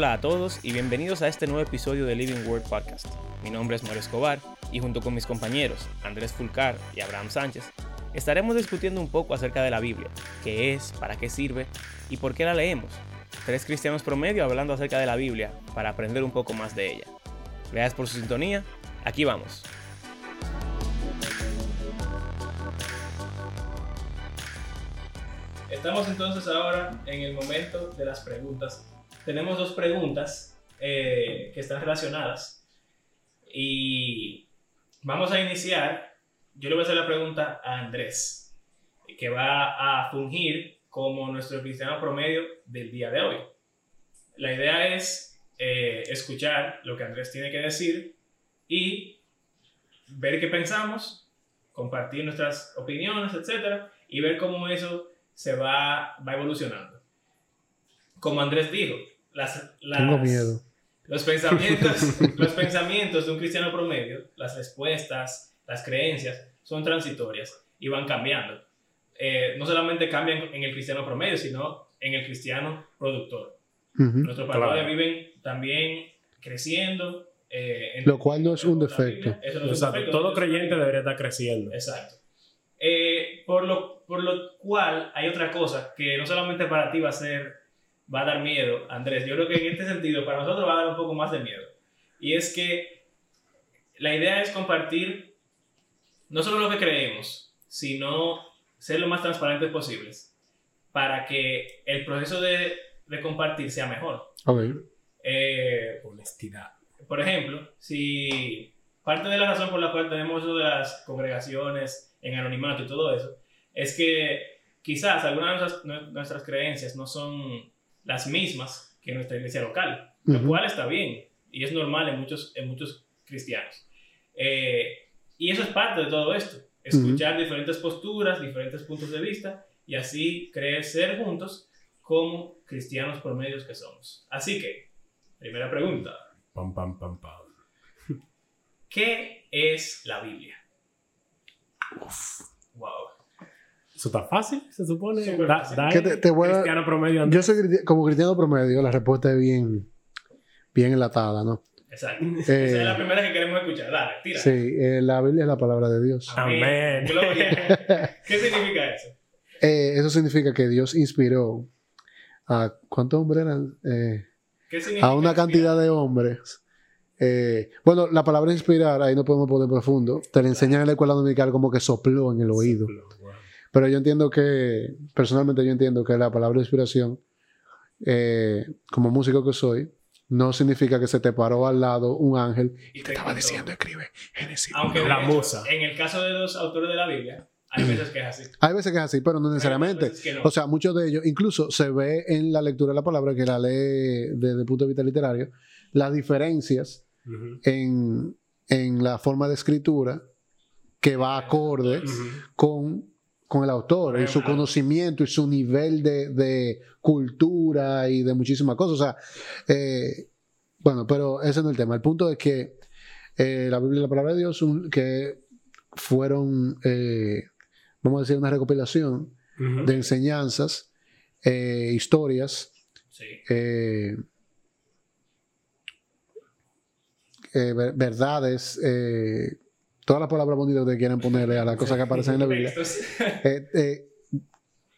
Hola a todos y bienvenidos a este nuevo episodio de Living Word Podcast. Mi nombre es Mario Escobar y junto con mis compañeros Andrés Fulcar y Abraham Sánchez estaremos discutiendo un poco acerca de la Biblia, qué es, para qué sirve y por qué la leemos. Tres cristianos promedio hablando acerca de la Biblia para aprender un poco más de ella. Gracias por su sintonía, aquí vamos. Estamos entonces ahora en el momento de las preguntas tenemos dos preguntas eh, que están relacionadas. Y vamos a iniciar. Yo le voy a hacer la pregunta a Andrés, que va a fungir como nuestro cristiano promedio del día de hoy. La idea es eh, escuchar lo que Andrés tiene que decir y ver qué pensamos, compartir nuestras opiniones, etc. Y ver cómo eso se va, va evolucionando. Como Andrés dijo, las, Tengo miedo. Los pensamientos, los pensamientos de un cristiano promedio, las respuestas, las creencias, son transitorias y van cambiando. Eh, no solamente cambian en el cristiano promedio, sino en el cristiano productor. Nuestros padres viven también creciendo. Eh, Lo cual no es un defecto. Todo creyente debería estar creciendo. Exacto. Eh, por, lo, por lo cual hay otra cosa que no solamente para ti va a ser va a dar miedo, Andrés. Yo creo que en este sentido para nosotros va a dar un poco más de miedo. Y es que la idea es compartir no solo lo que creemos, sino ser lo más transparentes posibles para que el proceso de, de compartir sea mejor. Eh, Honestidad. Por ejemplo, si parte de la razón por la cual tenemos eso de las congregaciones en anonimato y todo eso, es que quizás algunas de nuestras, nuestras creencias no son las mismas que nuestra iglesia local, lo cual está bien y es normal en muchos, en muchos cristianos. Eh, y eso es parte de todo esto, escuchar diferentes posturas, diferentes puntos de vista y así crecer juntos como cristianos promedios que somos. Así que, primera pregunta. Pam, pam, pam, pam. ¿Qué es la Biblia? Wow. Eso está fácil, se supone. cristiano promedio. Yo soy como cristiano promedio, la respuesta es bien, bien enlatada, ¿no? Exacto. Eh, Esa es la primera que queremos escuchar. Dale, tira. Sí, eh, la Biblia es la palabra de Dios. Amén. Gloria. ¿Qué significa eso? Eh, eso significa que Dios inspiró a. ¿Cuántos hombres eran? ¿Qué significa a una cantidad de hombres. bueno, la palabra inspirar, ahí no podemos poner profundo. Te la enseñan en la escuela dominical como que sopló en el oído. Pero yo entiendo que, personalmente yo entiendo que la palabra inspiración, eh, como músico que soy, no significa que se te paró al lado un ángel y, te, estaba diciendo, escribe Génesis. Aunque la musa. En el caso de los autores de la Biblia, hay veces que es así. Hay veces que es así, pero no necesariamente. O sea, muchos de ellos, incluso se ve en la lectura de la palabra, que la lee desde el punto de vista literario, las diferencias en, en, la forma de escritura que va acorde con con el autor y su conocimiento y su nivel de, cultura y de muchísimas cosas. O sea, eh, bueno, pero ese no es el tema. El punto es que eh, la Biblia y la palabra de Dios que fueron, eh, vamos a decir, una recopilación de enseñanzas, historias, verdades todas las palabras bonitas que quieren ponerle a las cosas que aparecen en la Biblia, eh, eh,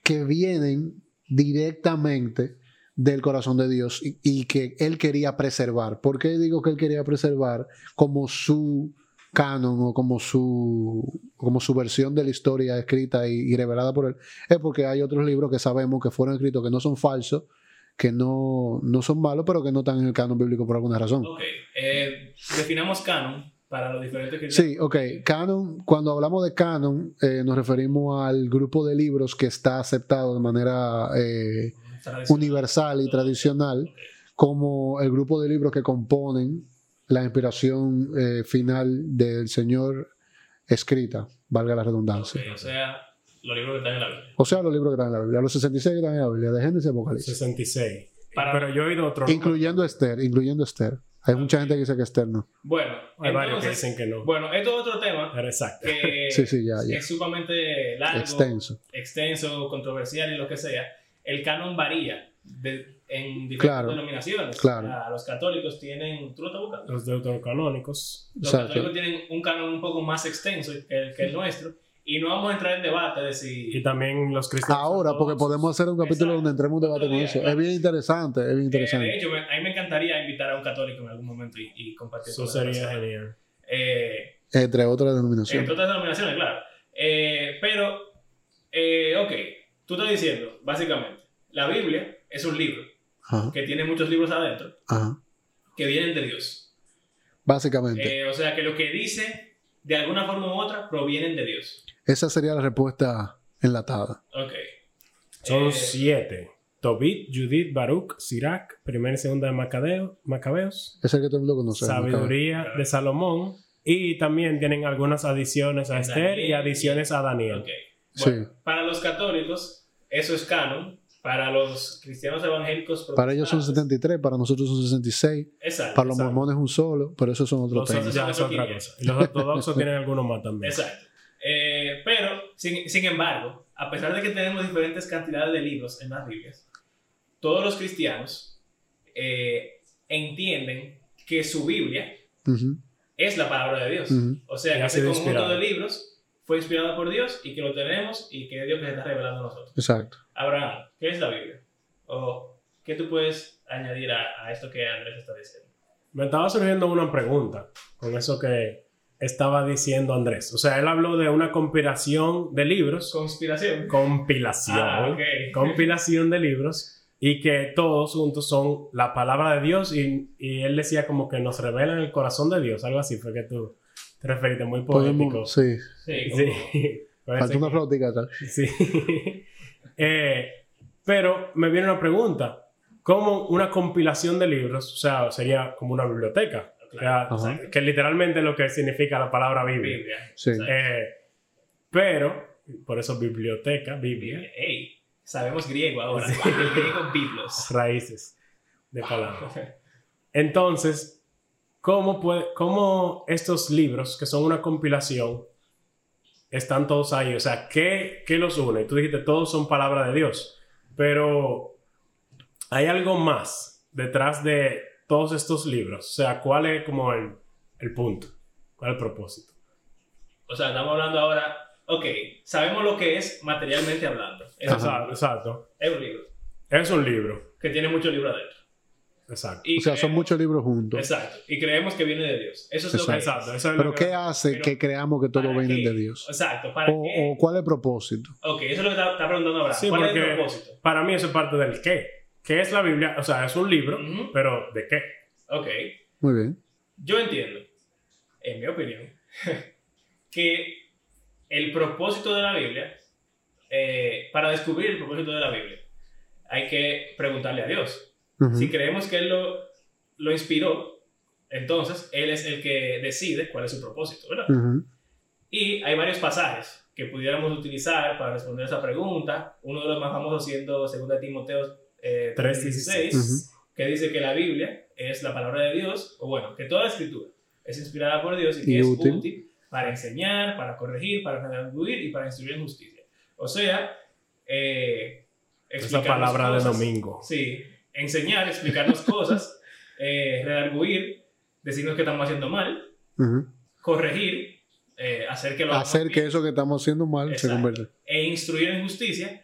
que vienen directamente del corazón de Dios y, que Él quería preservar. ¿Por qué digo que Él quería preservar como su canon o como su, como su versión de la historia escrita y, revelada por Él? Es porque hay otros libros que sabemos que fueron escritos que no son falsos, que no, no son malos, pero que no están en el canon bíblico por alguna razón. Ok, eh, definamos canon para los diferentes que Sí, ok. Canon, cuando hablamos de canon, eh, nos referimos al grupo de libros que está aceptado de manera eh, universal y tradicional como el grupo de libros que componen la inspiración eh, final del Señor escrita, valga la redundancia. o sea, los libros que están en la Biblia. O sea, los libros que están en la Biblia. Los 66 que están en la Biblia, de Génesis y Apocalipsis. 66. Pero yo he oído otro. Incluyendo Esther, incluyendo Esther. Hay mucha gente que dice que es externo. Bueno, hay varios que dicen que no. Bueno, esto es otro tema. exacto. Que sí, sí, ya, ya. es sumamente largo, extenso. extenso, controversial y lo que sea. El canon varía en diferentes denominaciones. Claro. los católicos tienen. ¿Tú lo estás buscando? Los deuterocanónicos. Los católicos tienen un canon un poco más extenso que el, nuestro. Y no vamos a entrar en debate de si. Y también los cristianos. Ahora, porque podemos hacer un capítulo donde entremos en debate con eso. Es bien interesante, es bien eh, interesante. de hecho, a mí me encantaría invitar a un católico en algún momento y, compartir. Eso sería genial. Eh, entre otras denominaciones. Entre otras denominaciones, claro. Eh, pero, ok, tú estás diciendo, básicamente, la Biblia es un libro que tiene muchos libros adentro, que vienen de Dios. Básicamente. Eh, o sea, que lo que dice, de alguna forma u otra, provienen de Dios. Esa sería la respuesta enlatada. Ok. Son eh, siete. Tobit, Judith, Baruch, Sirac, primera y segunda de Macabeo, Macabeos. Es el que todo el mundo conoce. Sabiduría de Salomón. Y también tienen algunas adiciones a Esther y adiciones a Daniel. Okay. Para los católicos, eso es canon. Para los cristianos evangélicos. Para ellos son 73, para nosotros son 66. Exacto. Para los mormones un solo, pero eso son otros temas. Ya es otra cosa. Y los ortodoxos tienen algunos más también. Exacto. Eh, pero, sin, sin, embargo, a pesar de que tenemos diferentes cantidades de libros en las Biblias, todos los cristianos eh, entienden que su Biblia es la palabra de Dios. O sea, que ese conjunto de libros fue inspirado por Dios y que lo tenemos y que es Dios que se está revelando a nosotros. Exacto. Abraham, ¿qué es la Biblia? ¿O qué tú puedes añadir a, esto que Andrés está diciendo? Me estaba surgiendo una pregunta con eso que estaba diciendo Andrés. O sea, él habló de una compilación de libros. ¿Conspiración? Compilación. Ah, compilación de libros y que todos juntos son la palabra de Dios y, y él decía como que nos revelan el corazón de Dios, algo así fue que tú te referiste muy poético. sí. Sí. sí. Falta una flautica Sí. Eh, pero me viene una pregunta. ¿Cómo una compilación de libros, o sea, sería como una biblioteca? Que literalmente es lo que significa la palabra Biblia. Sí. Eh, pero, por eso biblioteca, Biblia. Hey, sabemos griego ahora. griego, biblos. Raíces de palabras. Entonces, cómo, puede, cómo estos libros, que son una compilación, están todos ahí. O sea, ¿qué, ¿qué, los une? Tú dijiste, todos son palabra de Dios. Pero hay algo más detrás de todos estos libros. O sea, ¿cuál es como el, el punto? ¿Cuál es el propósito? O sea, estamos hablando ahora, ok, sabemos lo que es materialmente hablando. exacto, exacto. Es un libro. Es un libro. Que tiene muchos libros adentro. Exacto. o sea, son muchos libros juntos. Exacto. Y creemos que viene de Dios. Eso es lo que Exacto. Pero ¿qué hace que creamos que todo viene de Dios? Exacto. ¿Para o, o, cuál es el propósito? Ok, eso es lo que está, preguntando ahora. ¿Cuál es el propósito? Para mí eso es parte del qué. ¿Qué es la Biblia? O sea, es un libro, pero ¿de qué? Ok. Muy bien. Yo entiendo, en mi opinión, que el propósito de la Biblia, eh, para descubrir el propósito de la Biblia, hay que preguntarle a Dios. Si creemos que Él lo, lo, inspiró, entonces Él es el que decide cuál es su propósito, ¿verdad? Y hay varios pasajes que pudiéramos utilizar para responder esa pregunta. Uno de los más famosos siendo 2 Timoteo eh, 3.16, que dice que la Biblia es la palabra de Dios, o bueno, que toda la escritura es inspirada por Dios y que es útil. para enseñar, para corregir, para redarguir y para instruir en justicia. O sea, eh, esa palabra de domingo. Sí, enseñar, explicarnos cosas, eh, redarguir, decirnos que estamos haciendo mal, corregir, eh, hacer que lo hacer que eso que estamos haciendo mal se convierta. E instruir en justicia.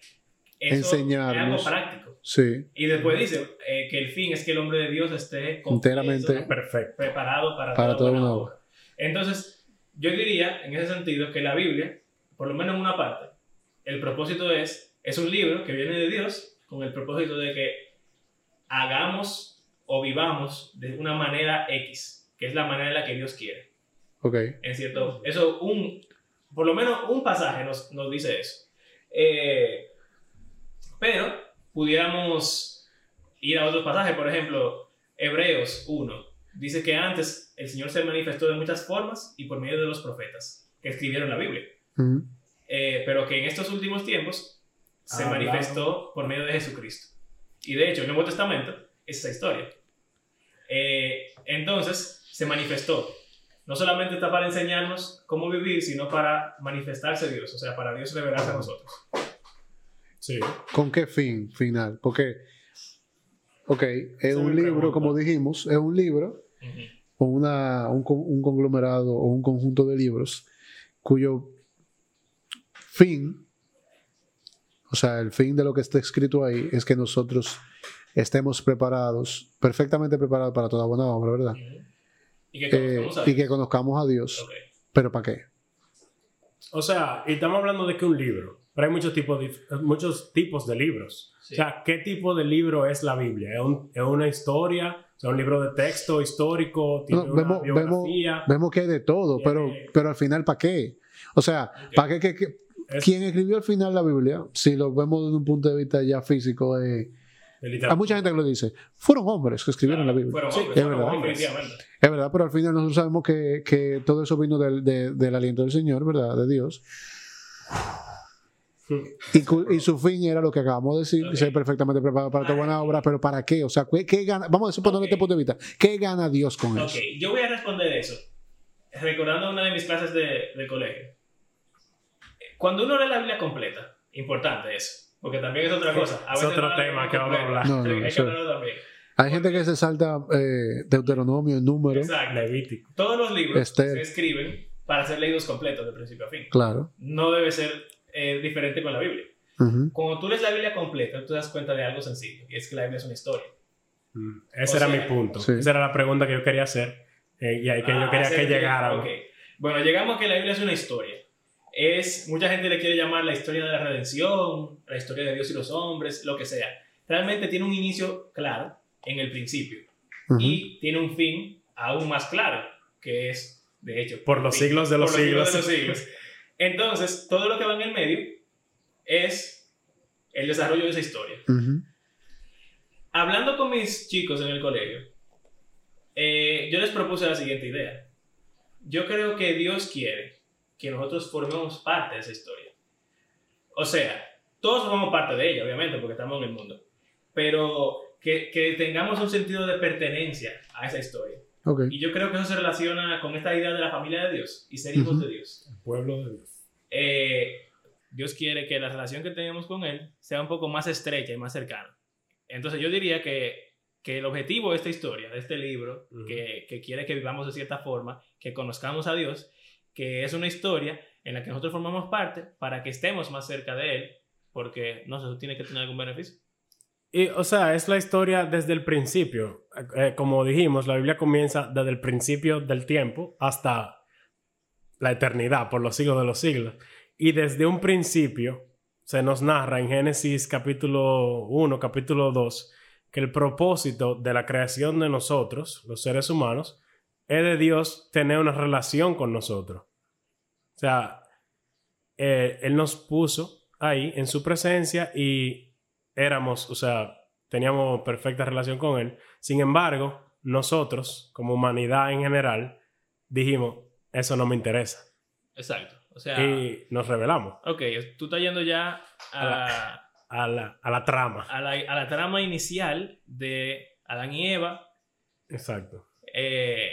Eso Enseñarnos. Es algo práctico. Sí. Y después dice eh, que el fin es que el hombre de Dios esté enteramente perfecto. preparado para, para todo una Entonces, yo diría en ese sentido que la Biblia, por lo menos en una parte, el propósito es, es un libro que viene de Dios con el propósito de que hagamos o vivamos de una manera X, que es la manera en la que Dios quiere. Ok. En cierto, eso, un, por lo menos un pasaje nos, nos dice eso. Eh, pero pudiéramos ir a otros pasajes, por ejemplo, Hebreos 1. Dice que antes el Señor se manifestó de muchas formas y por medio de los profetas que escribieron la Biblia. Eh, pero que en estos últimos tiempos se manifestó por medio de Jesucristo. Y de hecho, el Nuevo Testamento es esa historia. Eh, entonces, se manifestó. No solamente está para enseñarnos cómo vivir, sino para manifestarse Dios, o sea, para Dios revelarse a nosotros. Sí. ¿Con qué fin final? Porque ok, es un libro, como dijimos, es un libro o una, un, un conglomerado o un conjunto de libros cuyo fin, o sea, el fin de lo que está escrito ahí es que nosotros estemos preparados, perfectamente preparados para toda buena obra, ¿verdad? Y que conozcamos a Dios. ¿Pero para qué? O sea, y estamos hablando de que un libro, pero hay muchos tipos de, muchos tipos de libros. O sea, ¿qué tipo de libro es la Biblia? ¿Es, una historia? O sea, un libro de texto histórico, tiene una vemos, biografía. Vemos, que hay de todo, pero, pero al final, ¿para qué? O sea, ¿para qué? ¿Quién escribió al final la Biblia? Si lo vemos desde un punto de vista ya físico, eh, hay mucha gente que lo dice. Fueron hombres que escribieron la Biblia. Fueron hombres, es verdad. Es verdad, pero al final nosotros sabemos que, que todo eso vino del, del, aliento del Señor, ¿verdad? De Dios. Y, y, su fin era lo que acabamos de decir, ser perfectamente preparado para toda buena obra, pero ¿para qué? O sea, ¿qué, gana? Vamos a suponer okay. este punto de vista. ¿Qué gana Dios con eso? Ok, yo voy a responder eso, recordando una de mis clases de, de colegio. Cuando uno lee la Biblia completa, importante eso porque también es otra cosa. es otro tema que vamos a hablar. No, hay que también. Hay gente que se salta eh, Deuteronomio, número. Exacto. Levítico. Todos los libros se escriben para ser leídos completos de principio a fin. Claro. No debe ser eh, diferente con la Biblia. Cuando tú lees la Biblia completa, tú te das cuenta de algo sencillo, y es que la Biblia es una historia. Mm, ese era mi punto. Esa era la pregunta que yo quería hacer eh, y ahí que yo ah, quería que llegara. Okay. Bueno, llegamos a que la Biblia es una historia es, mucha gente le quiere llamar la historia de la redención, la historia de Dios y los hombres, lo que sea. Realmente tiene un inicio claro en el principio y tiene un fin aún más claro, que es, de hecho, por los siglos de los, siglos. de los siglos. Entonces, todo lo que va en el medio es el desarrollo de esa historia. Hablando con mis chicos en el colegio, eh, yo les propuse la siguiente idea. Yo creo que Dios quiere que nosotros formemos parte de esa historia. O sea, todos formamos parte de ella, obviamente, porque estamos en el mundo, pero que, que tengamos un sentido de pertenencia a esa historia. Y yo creo que eso se relaciona con esta idea de la familia de Dios y ser hijos de Dios. El pueblo de Dios. Eh, Dios quiere que la relación que tenemos con Él sea un poco más estrecha y más cercana. Entonces yo diría que, que el objetivo de esta historia, de este libro, que, que, quiere que vivamos de cierta forma, que conozcamos a Dios, que es una historia en la que nosotros formamos parte para que estemos más cerca de él, porque no sé, eso tiene que tener algún beneficio. Y, o sea, es la historia desde el principio. Eh, como dijimos, la Biblia comienza desde el principio del tiempo hasta la eternidad, por los siglos de los siglos. Y desde un principio se nos narra en Génesis capítulo 1, capítulo 2, que el propósito de la creación de nosotros, los seres humanos, es de Dios tener una relación con nosotros. O sea, eh, Él nos puso ahí en su presencia y éramos, o sea, teníamos perfecta relación con Él. Sin embargo, nosotros, como humanidad en general, dijimos, eso no me interesa. Exacto. O sea, y nos revelamos. Ok, tú estás yendo ya a, a, la, a la, trama. A la, a la, trama inicial de Adán y Eva. Exacto. Eh,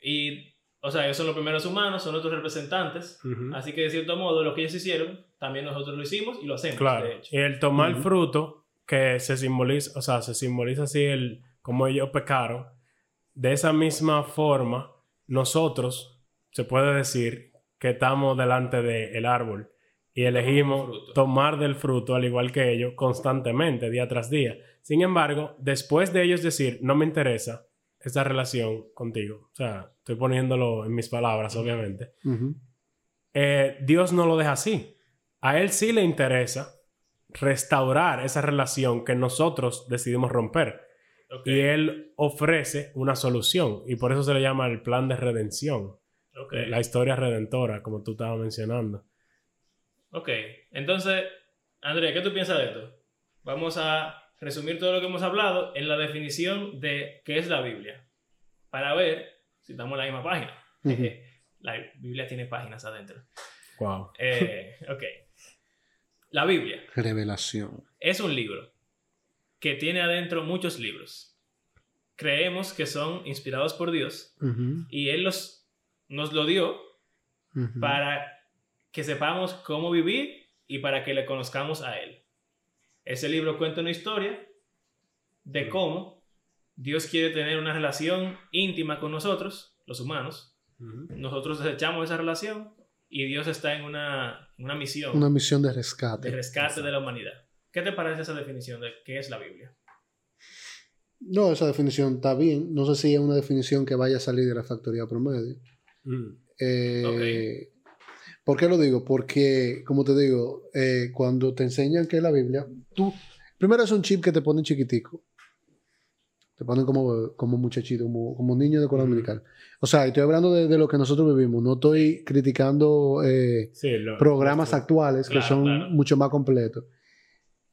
y o sea, ellos son los primeros humanos, son nuestros representantes. Así que, de cierto modo, lo que ellos hicieron, también nosotros lo hicimos y lo hacemos. Claro. Y el tomar fruto, que se simboliza, o sea, se simboliza así el como ellos pecaron. De esa misma forma, nosotros, se puede decir, que estamos delante del árbol y elegimos tomar del fruto, al igual que ellos, constantemente, día tras día. Sin embargo, después de ellos decir, no me interesa, esta relación contigo. O sea, estoy poniéndolo en mis palabras, obviamente. Eh, Dios no lo deja así. A Él sí le interesa restaurar esa relación que nosotros decidimos romper. Y Él ofrece una solución. Y por eso se le llama el plan de redención. La historia redentora, como tú estabas mencionando. Ok. Entonces, Andrea, ¿qué tú piensas de esto? Vamos a resumir todo lo que hemos hablado en la definición de qué es la Biblia, para ver si estamos en la misma página. la Biblia tiene páginas adentro. Wow. Eh, ok. La Biblia. Revelación. Es un libro que tiene adentro muchos libros. Creemos que son inspirados por Dios y Él los, nos lo dio para que sepamos cómo vivir y para que le conozcamos a Él. Ese libro cuenta una historia de cómo Dios quiere tener una relación íntima con nosotros, los humanos. Nosotros desechamos esa relación y Dios está en una, una misión. Una misión de rescate. De rescate de la humanidad. ¿Qué te parece esa definición de qué es la Biblia? No, esa definición está bien. No sé si es una definición que vaya a salir de la factoría promedio. Mm. Eh, ¿Por qué lo digo? Porque, como te digo, eh, cuando te enseñan qué es la Biblia, tú, primero es un chip que te ponen chiquitico. Te ponen como, como muchachito, como, como niño de cola mm. O sea, estoy hablando de, lo que nosotros vivimos. No estoy criticando eh, programas actuales que son mucho más completos.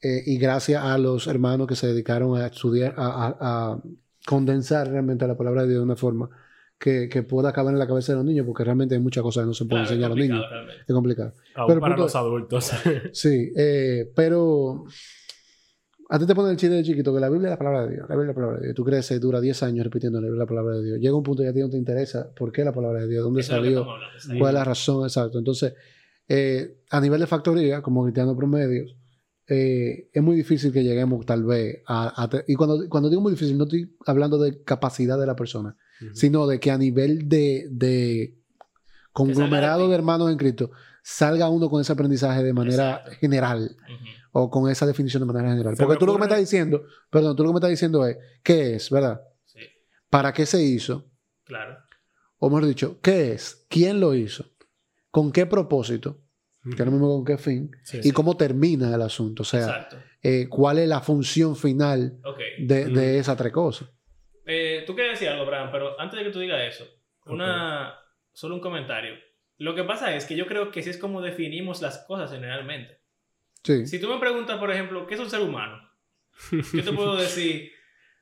Eh, y gracias a los hermanos que se dedicaron a estudiar, a, condensar realmente la palabra de Dios de una forma que, que, pueda caber en la cabeza de los niños, porque realmente hay muchas cosas que no se pueden enseñar a los niños. Es complicado. pero para los adultos. sí, eh, pero a ti te ponen el chiste de chiquito que la Biblia es la palabra de Dios. La Biblia es la palabra de Dios. Tú creces, dura 10 años repitiendo la palabra de Dios. Llega un punto y a ti no te interesa por qué la palabra de Dios, dónde salió, cuál es la razón, exacto. Entonces, eh, a nivel de factoría, como cristiano promedio, eh, es muy difícil que lleguemos tal vez a... y cuando, cuando digo muy difícil, no estoy hablando de capacidad de la persona, sino de que a nivel de, de conglomerado de hermanos en Cristo, salga uno con ese aprendizaje de manera general. O con esa definición de manera general. Porque tú lo que me estás diciendo, perdón, tú lo que me estás diciendo es, ¿qué es, verdad? Sí. ¿Para qué se hizo? Claro. O mejor dicho, ¿qué es? ¿Quién lo hizo? ¿Con qué propósito? Que no mismo con qué fin. y cómo termina el asunto. O sea, eh, cuál es la función final de, de esas tres cosas. Eh, tú querías decir algo, Abraham, pero antes de que tú digas eso, una, solo un comentario. Lo que pasa es que yo creo que sí es como definimos las cosas generalmente. Sí. Si tú me preguntas, por ejemplo, ¿qué es un ser humano? Yo te puedo decir,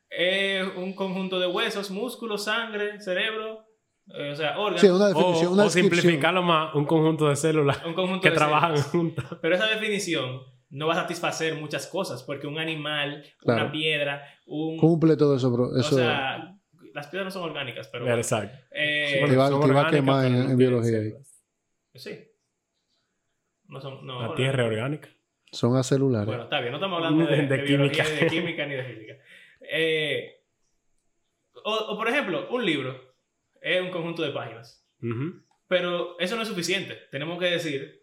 es un conjunto de huesos, músculos, sangre, cerebro, eh, o sea, órganos. Sí, una definición, o, simplificarlo más, un conjunto de células que trabajan juntas. Pero esa definición no va a satisfacer muchas cosas, porque un animal, una piedra, un... Cumple todo eso, bro. Eso... O sea, las piedras no son orgánicas, pero... Exacto. Eh, te, va, te va, a quemar en, biología ahí. Sí. No son, no, la tierra es orgánica. Son acelulares. Bueno, está bien, no estamos hablando de, de, química. de química ni de física. Eh, o, o, por ejemplo, un libro es un conjunto de páginas. Pero eso no es suficiente. Tenemos que decir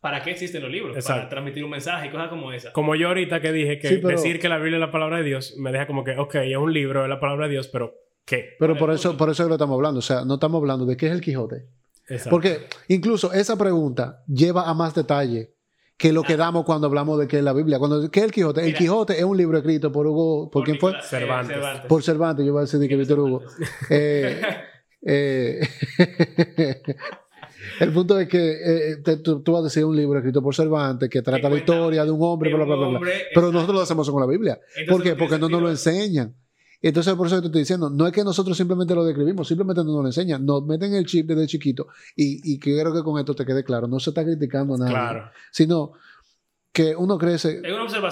para qué existen los libros. Para transmitir un mensaje y cosas como esa. Como yo ahorita que dije que decir que la Biblia es la palabra de Dios me deja como que, ok, es un libro, es la palabra de Dios, pero ¿qué? Pero por eso, por eso es lo estamos hablando. O sea, no estamos hablando de qué es el Quijote. Porque incluso esa pregunta lleva a más detalle que lo que damos cuando hablamos de qué es la Biblia. Cuando, ¿Qué es el Quijote? el Quijote es un libro escrito por Hugo. ¿Por, quién fue? Cervantes. Por Cervantes, yo voy a decir que Víctor Hugo. Eh, eh, el punto es que eh, tú, vas a decir un libro escrito por Cervantes que trata la historia de un hombre, bla, bla, bla, Pero nosotros lo hacemos con la Biblia. ¿Por qué? Porque no nos lo enseñan. Entonces, por eso te estoy diciendo, no es que nosotros simplemente lo describimos, simplemente no nos lo enseñan, nos meten el chip desde chiquito y, y quiero que con esto te quede claro, no se está criticando a nadie, claro. sino que uno crece.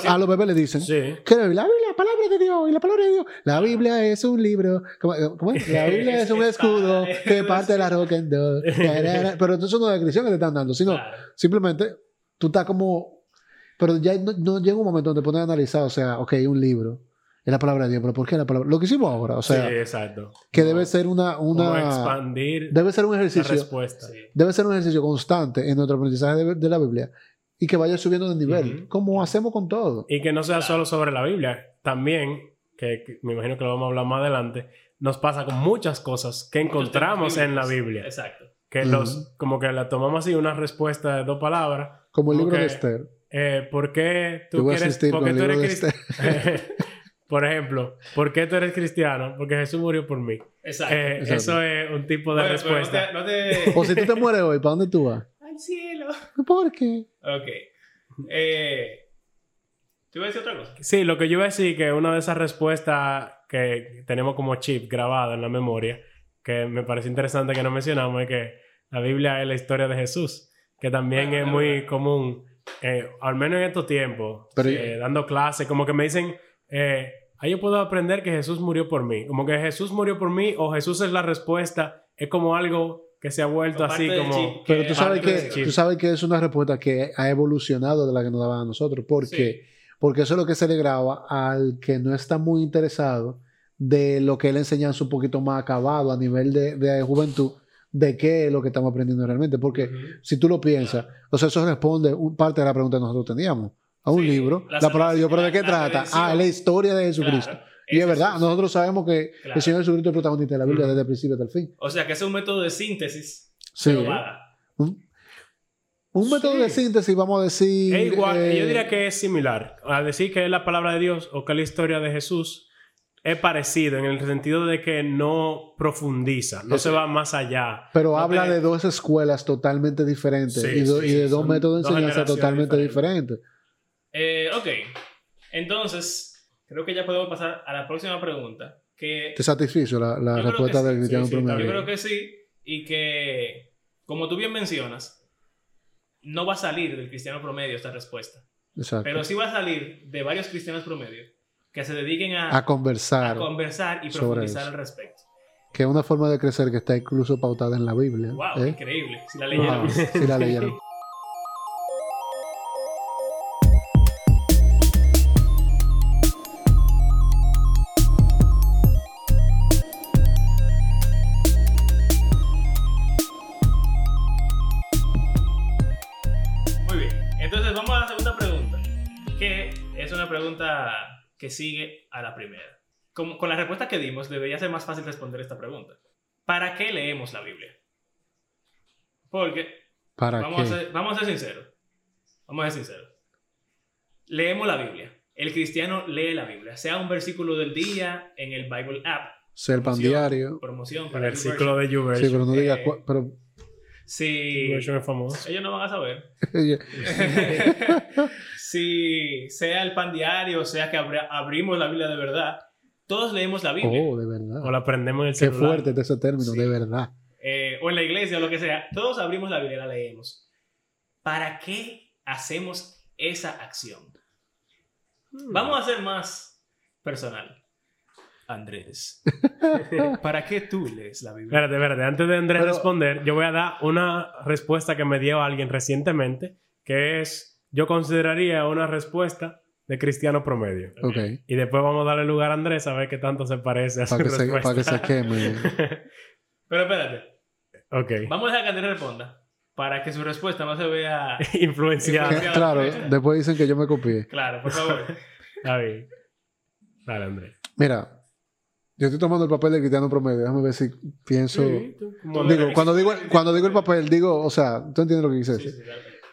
A los bebés le dicen que la Biblia es la palabra de Dios y la palabra de Dios. La Biblia es un libro. ¿Cómo, es? La Biblia es un escudo que parte de la roca en dos. Pero entonces no es una descripción que te están dando, sino simplemente tú estás como. Pero ya no, llega un momento donde pones a analizar, o sea, ok, un libro. Es la palabra de Dios, pero ¿por qué la palabra? Lo que hicimos ahora, o sea, sí, exacto. que debe ser una, una expandir debe ser un ejercicio, respuesta. debe ser un ejercicio constante en nuestro aprendizaje de la Biblia y que vaya subiendo de nivel, como hacemos con todo. Y que no sea solo sobre la Biblia, también, que, me imagino que lo vamos a hablar más adelante, nos pasa con muchas cosas que encontramos en la Biblia. Exacto. Que los, como que la tomamos así, una respuesta de dos palabras. Como el libro de Esther. Eh, ¿Por qué tú quieres... Porque tú eres cristiano. Por ejemplo, ¿por qué tú eres cristiano? Porque Jesús murió por mí. Exacto. Eh, eso es un tipo de respuesta. O si tú te mueres hoy, ¿para dónde tú vas? Cielo. ¿Por qué? Ok. Eh, ¿Tú ibas a decir otra cosa? Sí, lo que yo iba a decir que una de esas respuestas que tenemos como chip grabado en la memoria, que me parece interesante que no mencionamos, es que la Biblia es la historia de Jesús, que también es muy común, eh, al menos en estos tiempos, eh, dando clases, como que me dicen, eh, ahí yo puedo aprender que Jesús murió por mí, como que Jesús murió por mí o Jesús es la respuesta, es como algo que se ha vuelto así como... Pero tú sabes, que, tú sabes que es una respuesta que ha evolucionado de la que nos daban a nosotros, porque porque eso es lo que se le graba al que no está muy interesado de lo que él enseña un poquito más acabado a nivel de, juventud, de qué es lo que estamos aprendiendo realmente. Porque si tú lo piensas, o sea, eso responde un, parte de la pregunta que nosotros teníamos. A un libro, la, palabra de Dios, pero ¿de qué trata? Ah, la historia de Jesucristo. Y es verdad, nosotros sabemos que el Señor Jesucristo es el protagonista de la Biblia desde el principio hasta el fin. O sea, que es un método de síntesis. Sí. Un método de síntesis, vamos a decir. Es igual, yo diría eh, que es similar. A decir que es la palabra de Dios o que es la historia de Jesús, es parecido en el sentido de que no profundiza, no se va más allá. Pero habla de dos escuelas totalmente diferentes y, de dos métodos de enseñanza totalmente diferentes. Eh, ok, entonces creo que ya podemos pasar a la próxima pregunta. Que ¿Te satisfizo la, respuesta del cristiano promedio? Yo creo que sí, y que, como tú bien mencionas, no va a salir del cristiano promedio esta respuesta. Exacto. Pero sí va a salir de varios cristianos promedio que se dediquen a, a conversar, a conversar y profundizar al respecto. Que es una forma de crecer que está incluso pautada en la Biblia. ¡Wow! ¿eh? Increíble. Si la leyeron. si la leyeron. que sigue a la primera. Con, con la respuesta que dimos, debería ser más fácil responder esta pregunta. ¿Para qué leemos la Biblia? Porque, ¿Para vamos, A ser, vamos a ser sinceros. Vamos a ser sinceros. Leemos la Biblia. El cristiano lee la Biblia, sea un versículo del día en el Bible app. Sea el pan diario. Promoción para el versículo de YouVersion. Sí, pero no diga. Eh, pero si famoso. ellos no van a saber. si sea el pan diario, sea que abrimos la Biblia de verdad, todos leemos la Biblia. Oh, de verdad. O la aprendemos en el Qué fuerte ese término, de verdad. Eh, o en la iglesia o lo que sea, todos abrimos la Biblia y la leemos. ¿Para qué hacemos esa acción? Hmm. Vamos a ser más personal. Andrés, ¿para qué tú lees la Biblia? Espérate, espérate. Antes de Andrés responder, yo voy a dar una respuesta que me dio alguien recientemente, que es, yo consideraría una respuesta de cristiano promedio. Okay. Y después vamos a darle lugar a Andrés a ver qué tanto se parece a su que respuesta. Se, para que se queme. Pero espérate. Ok. Vamos a dejar que Andrés responda para que su respuesta no se vea influenciada. claro, después dicen que yo me copié. Claro, por favor. Bien. Dale, Andrés. Mira, yo estoy tomando el papel de cristiano promedio. Déjame ver si pienso. digo, cuando digo, cuando digo el papel, digo, o sea, tú entiendes lo que quise decir.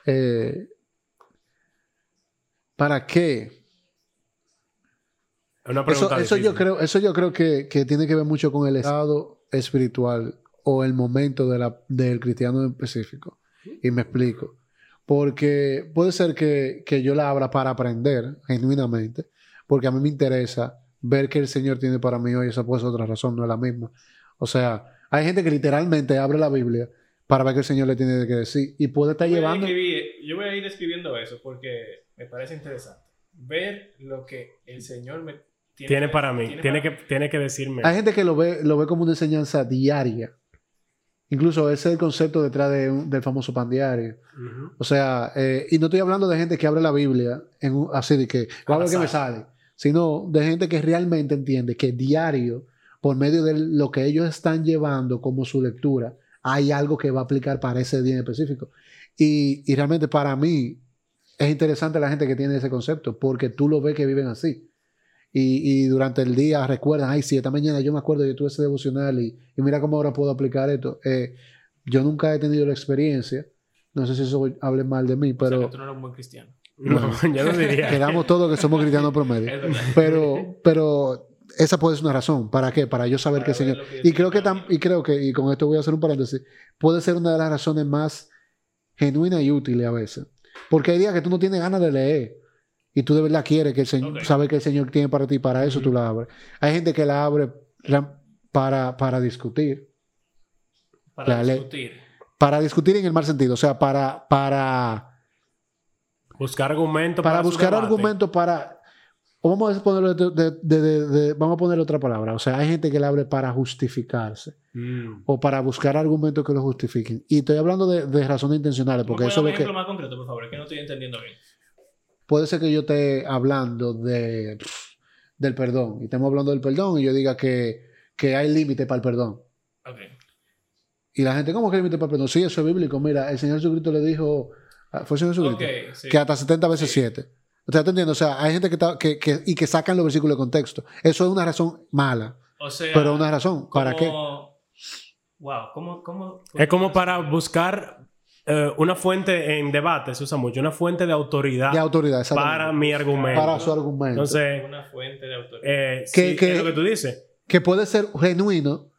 Eh, ¿Para qué? eso, yo creo, eso yo creo que, tiene que ver mucho con el estado espiritual o el momento de la, del cristiano en específico. Y me explico. Porque puede ser que, que yo la abra para aprender genuinamente, porque a mí me interesa ver que el Señor tiene para mí hoy, esa puede ser otra razón, no es la misma. O sea, hay gente que literalmente abre la Biblia para ver qué el Señor le tiene que decir y puede estar llevando... yo voy a ir escribiendo eso porque me parece interesante. Ver lo que el Señor me tiene, para mí, tiene, que, tiene que decirme. Hay gente que lo ve, lo ve como una enseñanza diaria. Incluso ese es el concepto detrás del famoso pan diario. O sea, eh, y no estoy hablando de gente que abre la Biblia en, así de que, a ver qué me sale sino de gente que realmente entiende que diario, por medio de lo que ellos están llevando como su lectura, hay algo que va a aplicar para ese día en específico. Y, realmente para mí es interesante la gente que tiene ese concepto, porque tú lo ves que viven así. Y, durante el día recuerdan, ay, sí, esta mañana yo me acuerdo, yo tuve ese devocional y, mira cómo ahora puedo aplicar esto. Eh, yo nunca he tenido la experiencia, no sé si eso hable mal de mí, pero... tú no eres un buen cristiano. No, yo no diría. Quedamos todos que somos cristianos promedio. pero, pero esa puede ser una razón. ¿Para qué? Para yo saber que el Señor. y creo que, y creo que, y con esto voy a hacer un paréntesis, puede ser una de las razones más genuinas y útiles a veces. Porque hay días que tú no tienes ganas de leer y tú de verdad quieres que el Señor, sabe que el Señor tiene para ti, para eso tú la abres. Hay gente que la abre para, para discutir. Para discutir. Para discutir en el mal sentido, o sea, para, para Buscar argumentos para, para buscar argumentos para. O vamos a ponerlo de, vamos a poner otra palabra. O sea, hay gente que le abre para justificarse. Mm. O para buscar argumentos que lo justifiquen. Y estoy hablando de, razones intencionales. Porque eso un ejemplo más concreto, por favor? Que no estoy entendiendo bien. puede ser que yo esté hablando de, del perdón y estemos hablando del perdón y yo diga que, que hay límite para el perdón. Okay. Y la gente, ¿cómo que hay límite para el perdón? Sí, eso es bíblico. Mira, el Señor Jesucristo le dijo, fue el Señor Jesucristo, que hasta 70 veces 7. O sea, ¿te entiendes? O sea, hay gente que, está, que, que, y que sacan los versículos de contexto. Eso es una razón mala. O sea, pero una razón. ¿Para qué? Wow, ¿cómo, cómo, es como para buscar eh, una fuente en debate, se usa mucho, una fuente de autoridad, de autoridad para mi argumento. Para su argumento. Entonces, una fuente de autoridad. Eh, que, es lo que tú dices. Que puede ser genuino,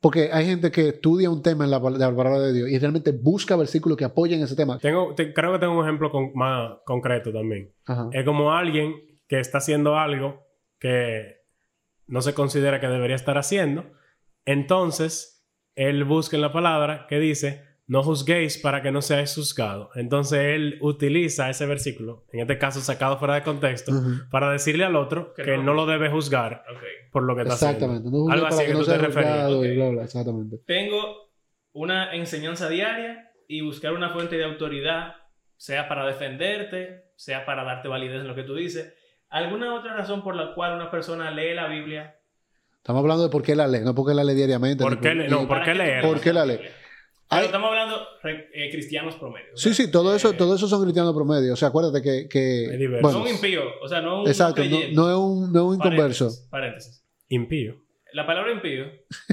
porque hay gente que estudia un tema en la, palabra de Dios y realmente busca versículos que apoyen ese tema. Tengo, creo que tengo un ejemplo más concreto también. Es como alguien que está haciendo algo que no se considera que debería estar haciendo. Entonces, él busca en la palabra que dice, no juzguéis para que no seáis juzgados. Entonces él utiliza ese versículo, en este caso sacado fuera de contexto, para decirle al otro que, no. lo debe juzgar por lo que está exactamente. haciendo. No Algo así que, no tú te referías. exactamente. Tengo una enseñanza diaria y buscar una fuente de autoridad, sea para defenderte, sea para darte validez en lo que tú dices. ¿Alguna otra razón por la cual una persona lee la Biblia? Estamos hablando de por qué la lee, no por qué la lee diariamente. ¿Por qué, no, ¿por qué leer? ¿Por qué la lee? Pero estamos hablando eh, cristianos promedio. Sí, sí, todo eso, todo eso son cristianos promedio. O sea, acuérdate que. que bueno, son impíos. O sea, no un. Exacto, no, no, es un, no es un inconverso. Paréntesis. Impío. La palabra impío,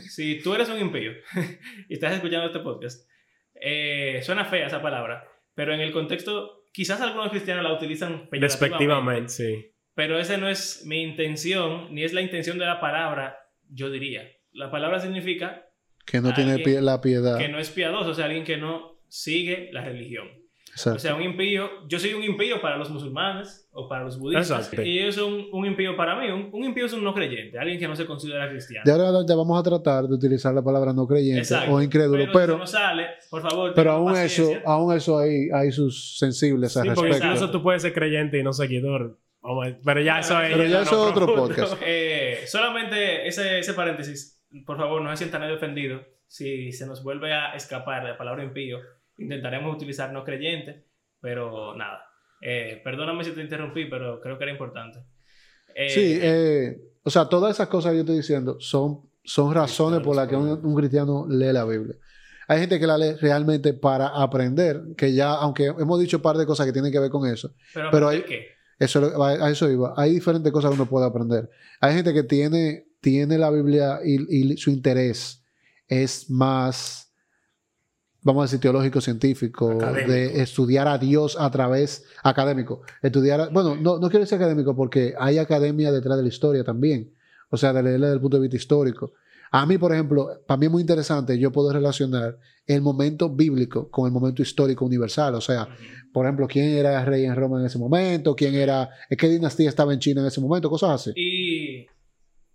si tú eres un impío y estás escuchando este podcast, eh, suena fea esa palabra, pero en el contexto, quizás algunos cristianos la utilizan Despectivamente, sí. Pero esa no es mi intención, ni es la intención de la palabra, yo diría. La palabra significa que no tiene la piedad. Que no es piadoso, o sea, alguien que no sigue la religión. O sea, un impío, yo soy un impío para los musulmanes o para los budistas. Y ellos son un impío para mí. Un, impío es un no creyente, alguien que no se considera cristiano. De ahora adelante vamos a tratar de utilizar la palabra no creyente o incrédulo. Pero, pero, no sale, por favor. Pero aún eso, aún eso hay, hay sus sensibles a sí, respecto. Porque incluso tú puedes ser creyente y no seguidor. Pero ya eso es, pero ya eso es otro podcast. Eh, solamente ese, ese paréntesis por favor, no se sientan ofendidos. Si se nos vuelve a escapar la palabra impío, intentaremos utilizar no creyente, pero nada. Eh, perdóname si te interrumpí, pero creo que era importante. Eh, sí, eh, o sea, todas esas cosas que yo estoy diciendo son, son razones por las que un, cristiano lee la Biblia. Hay gente que la lee realmente para aprender, que ya, aunque hemos dicho un par de cosas que tienen que ver con eso, pero, hay, qué? Eso, a eso iba. Hay diferentes cosas que uno puede aprender. Hay gente que tiene tiene la Biblia y, su interés es más, vamos a decir, teológico, científico, de estudiar a Dios a través académico. Estudiar, bueno, no, no quiero decir académico porque hay academia detrás de la historia también, o sea, de leerla desde el punto de vista histórico. A mí, por ejemplo, para mí es muy interesante yo puedo relacionar el momento bíblico con el momento histórico universal. O sea, por ejemplo, quién era rey en Roma en ese momento, quién era, qué dinastía estaba en China en ese momento, cosas así. Y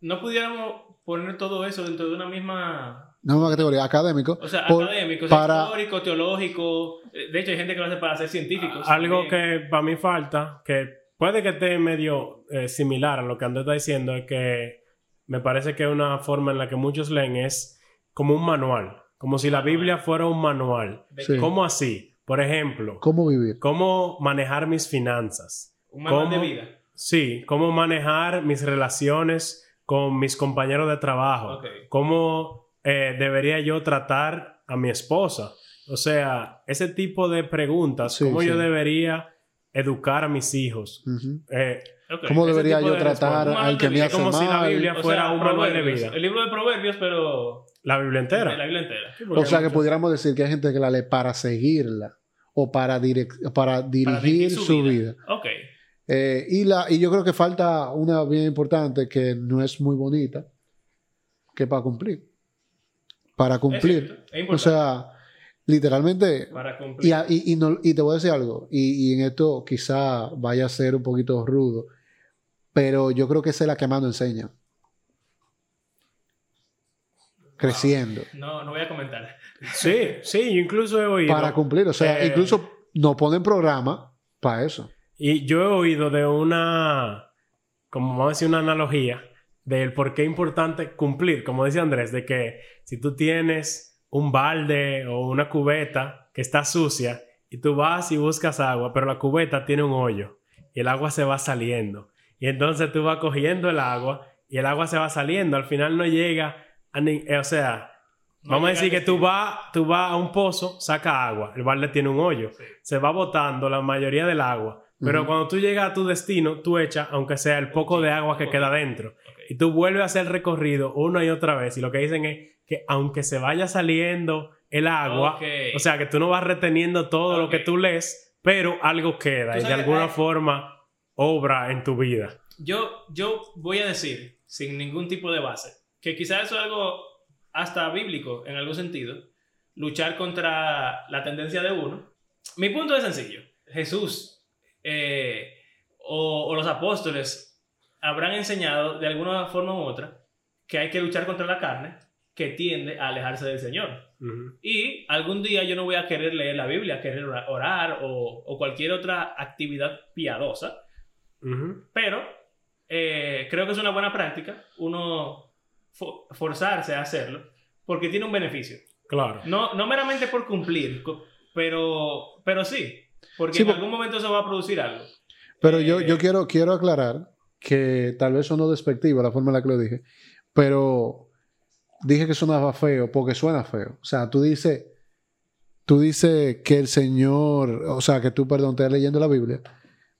no pudiéramos poner todo eso dentro de una misma... Una misma categoría, académico. O sea, académico, histórico, teológico. De hecho, hay gente que lo hace para ser científicos. Algo que para mí falta, que puede que esté medio eh, similar a lo que Andrés está diciendo, es que me parece que una forma en la que muchos leen es como un manual. Como si la Biblia fuera un manual. ¿Cómo así? Por ejemplo. ¿Cómo vivir? ¿Cómo manejar mis finanzas? Un manual de vida. Sí, cómo manejar mis relaciones con mis compañeros de trabajo. ¿Cómo eh, debería yo tratar a mi esposa? O sea, ese tipo de preguntas, ¿cómo yo debería educar a mis hijos? Eh, ¿Cómo debería yo tratar al que me hace como si la Biblia fuera un manual de vida. El libro de Proverbios, pero... La Biblia entera. La Biblia entera. o sea, que pudiéramos decir que hay gente que la lee para seguirla o para, para dirigir, su, vida. vida. Ok. Eh, y, la, y yo creo que falta una bien importante que no es muy bonita, que para cumplir. Para cumplir. o sea, literalmente. Para cumplir. Y, y, te voy a decir algo, y, en esto quizá vaya a ser un poquito rudo, pero yo creo que es la que más nos enseña. Creciendo. No, no voy a comentar. Sí, sí, incluso he oído. Para cumplir, o sea, eh, incluso nos ponen programa para eso. Y yo he oído de una, como vamos a decir, una analogía del por qué es importante cumplir, como dice Andrés, de que si tú tienes un balde o una cubeta que está sucia y tú vas y buscas agua, pero la cubeta tiene un hoyo y el agua se va saliendo. Y entonces tú vas cogiendo el agua y el agua se va saliendo. Al final no llega a ni eh, o sea, vamos a decir que tú vas, tú vas a un pozo, saca agua, el balde tiene un hoyo, se va botando la mayoría del agua. Pero cuando tú llegas a tu destino, tú echas, aunque sea el poco de agua que queda dentro. Y tú vuelves a hacer el recorrido una y otra vez. Y lo que dicen es que aunque se vaya saliendo el agua, o sea, que tú no vas reteniendo todo lo que tú lees, pero algo queda y de alguna forma obra en tu vida. Yo, yo voy a decir, sin ningún tipo de base, que quizás eso es algo hasta bíblico en algún sentido, luchar contra la tendencia de uno. Mi punto es sencillo. Jesús eh, o, los apóstoles habrán enseñado de alguna forma u otra que hay que luchar contra la carne que tiende a alejarse del Señor. Y algún día yo no voy a querer leer la Biblia, querer orar o, cualquier otra actividad piadosa, pero eh, creo que es una buena práctica uno forzarse a hacerlo porque tiene un beneficio. Claro. No, no meramente por cumplir, pero, pero sí, porque en algún momento se va a producir algo. Pero yo, yo eh, quiero, quiero aclarar que tal vez sonó despectivo la forma en la que lo dije, pero dije que sonaba feo porque suena feo. O sea, tú dices, tú dices que el Señor, o sea, que tú, perdón, estás leyendo la Biblia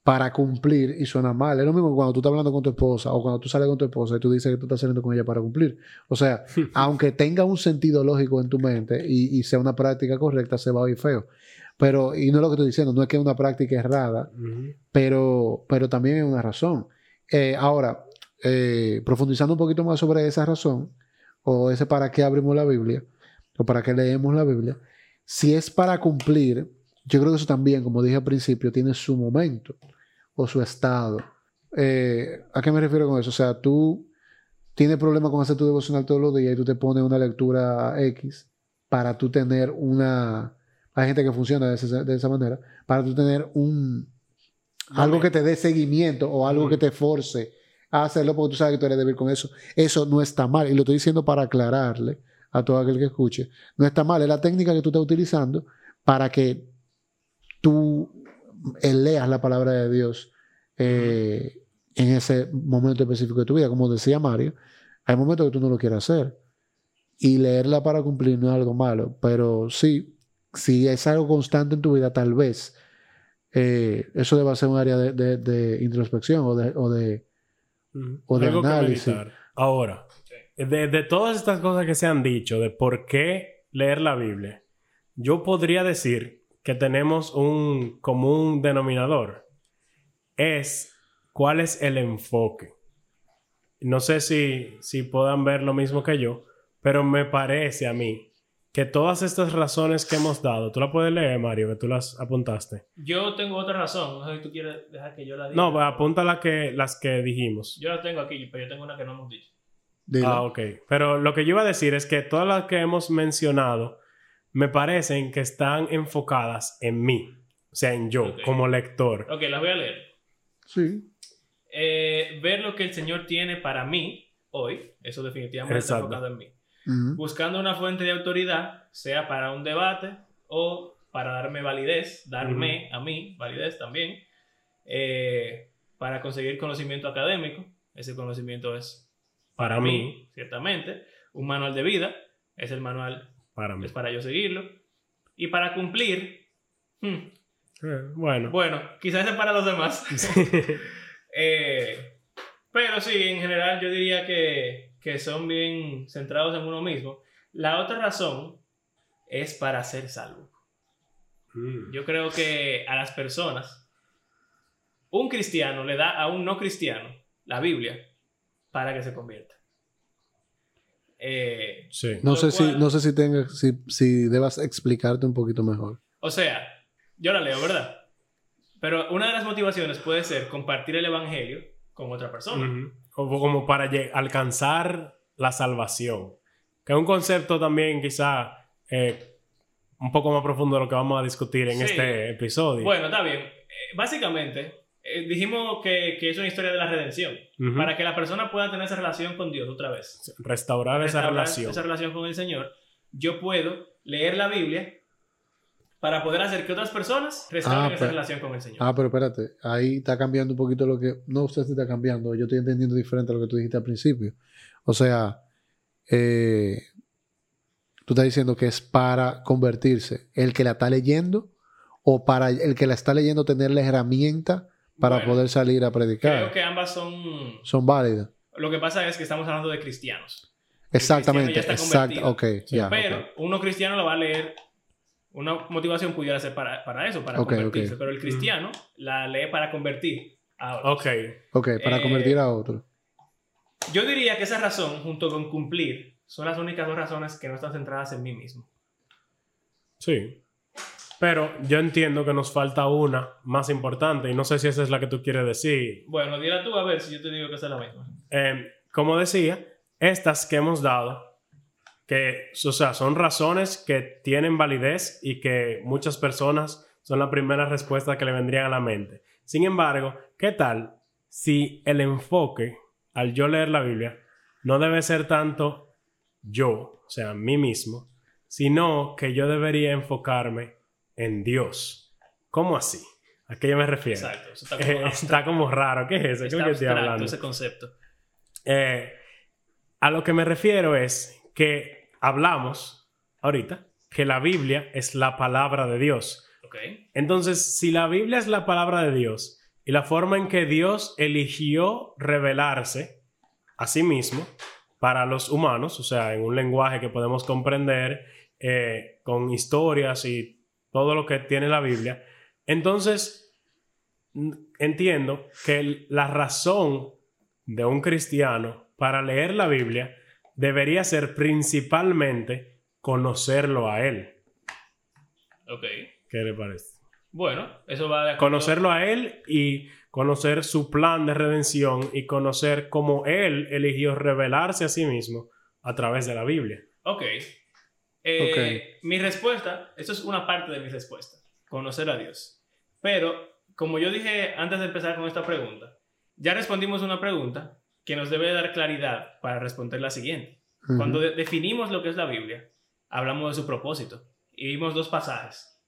para cumplir y suena mal. Es lo mismo cuando tú estás hablando con tu esposa o cuando tú sales con tu esposa y tú dices que tú estás saliendo con ella para cumplir. O sea, aunque tenga un sentido lógico en tu mente y, y sea una práctica correcta, se va a oír feo. Pero, y no es lo que estoy diciendo, no es que es una práctica errada, pero, pero también es una razón. Eh, ahora, eh, profundizando un poquito más sobre esa razón, o ese para qué abrimos la Biblia, o para qué leemos la Biblia, si es para cumplir, yo creo que eso también, como dije al principio, tiene su momento o su estado. Eh, ¿A qué me refiero con eso? O sea, tú tienes problemas con hacer tu devocional todos los días y tú te pones una lectura X para tú tener una hay gente que funciona de esa, manera, para tú tener un algo que te dé seguimiento o algo que te force a hacerlo porque tú sabes que tú eres débil con eso. Eso no está mal. Y lo estoy diciendo para aclararle a todo aquel que escuche. No está mal. Es la técnica que tú estás utilizando para que tú leas la palabra de Dios eh, en ese momento específico de tu vida. Como decía Mario, hay momentos que tú no lo quieres hacer. Y leerla para cumplir no es algo malo. Pero sí, si es algo constante en tu vida, tal vez eh, eso deba ser un área de, introspección o de, o de, análisis. Ahora, de, todas estas cosas que se han dicho, de por qué leer la Biblia, yo podría decir que tenemos un común denominador. Es cuál es el enfoque. No sé si, si puedan ver lo mismo que yo, pero me parece a mí que todas estas razones que hemos dado, tú la puedes leer, Mario, que tú las apuntaste. Yo tengo otra razón, no sé si tú quieres dejar que yo la diga. No, pues apunta la que, las que dijimos. Yo las tengo aquí, pero yo tengo una que no hemos dicho. Ah, ok. Pero lo que yo iba a decir es que todas las que hemos mencionado me parecen que están enfocadas en mí, o sea, en yo, como lector. Ok, las voy a leer. Sí. Eh, ver lo que el Señor tiene para mí hoy, eso definitivamente está enfocado en mí buscando una fuente de autoridad, sea para un debate o para darme validez, darme a mí validez también, eh, para conseguir conocimiento académico. Ese conocimiento es para, mí, ciertamente. Un manual de vida es el manual, para mí. es para yo seguirlo. Y para cumplir, hmm, eh, bueno. Bueno, quizás es para los demás. Eh, pero sí, en general yo diría que que son bien centrados en uno mismo. La otra razón es para ser salvo. Mm. Yo creo que a las personas, un cristiano le da a un no cristiano la Biblia para que se convierta. Eh, no, sé si, no sé si, tenga, si, debas explicarte un poquito mejor. O sea, yo la leo, ¿verdad? Pero una de las motivaciones puede ser compartir el Evangelio con otra persona como, para alcanzar la salvación. Que es un concepto también quizá eh, un poco más profundo de lo que vamos a discutir en este episodio. Bueno, está bien. Eh, básicamente, eh, dijimos que, que, es una historia de la redención. Para que la persona pueda tener esa relación con Dios otra vez. Restaurar, esa relación. Esa relación con el Señor. Yo puedo leer la Biblia para poder hacer que otras personas restauren ah, esa relación con el Señor. Ah, pero espérate, ahí está cambiando un poquito lo que... No, usted está cambiando, yo estoy entendiendo diferente a lo que tú dijiste al principio. O sea, eh, tú estás diciendo que es para convertirse el que la está leyendo o para el que la está leyendo tener la herramienta para poder salir a predicar. Creo que ambas son... Son válidas. Lo que pasa es que estamos hablando de cristianos. Exactamente, exacto, ok. pero uno cristiano lo va a leer una motivación pudiera ser para, para eso, para convertirse, pero el cristiano la lee para convertir a otro. Ok. Ok, para eh, convertir a otro. Yo diría que esa razón, junto con cumplir, son las únicas dos razones que no están centradas en mí mismo. Sí. Pero yo entiendo que nos falta una más importante y no sé si esa es la que tú quieres decir. Bueno, dila tú a ver si yo te digo que esa es la misma. Eh, como decía, estas que hemos dado que, o sea, son razones que tienen validez y que muchas personas son la primera respuesta que le vendrían a la mente. Sin embargo, ¿qué tal si el enfoque al yo leer la Biblia no debe ser tanto yo, o sea, mí mismo, sino que yo debería enfocarme en Dios? ¿Cómo así? ¿A qué yo me refiero? Exacto. está, como, raro. ¿Qué es eso? ¿Qué estoy hablando? ese concepto. Eh, a lo que me refiero es que hablamos ahorita que la Biblia es la palabra de Dios. Entonces, si la Biblia es la palabra de Dios y la forma en que Dios eligió revelarse a sí mismo para los humanos, o sea, en un lenguaje que podemos comprender, eh, con historias y todo lo que tiene la Biblia, entonces entiendo que la razón de un cristiano para leer la Biblia debería ser principalmente conocerlo a él. Ok. ¿Qué le parece? Bueno, eso va de Conocerlo a él y conocer su plan de redención y conocer cómo él eligió revelarse a sí mismo a través de la Biblia. Ok. Eh, mi respuesta, eso es una parte de mi respuesta, conocer a Dios. Pero, como yo dije antes de empezar con esta pregunta, ya respondimos una pregunta que nos debe dar claridad para responder la siguiente. Cuando definimos lo que es la Biblia, hablamos de su propósito y vimos dos pasajes.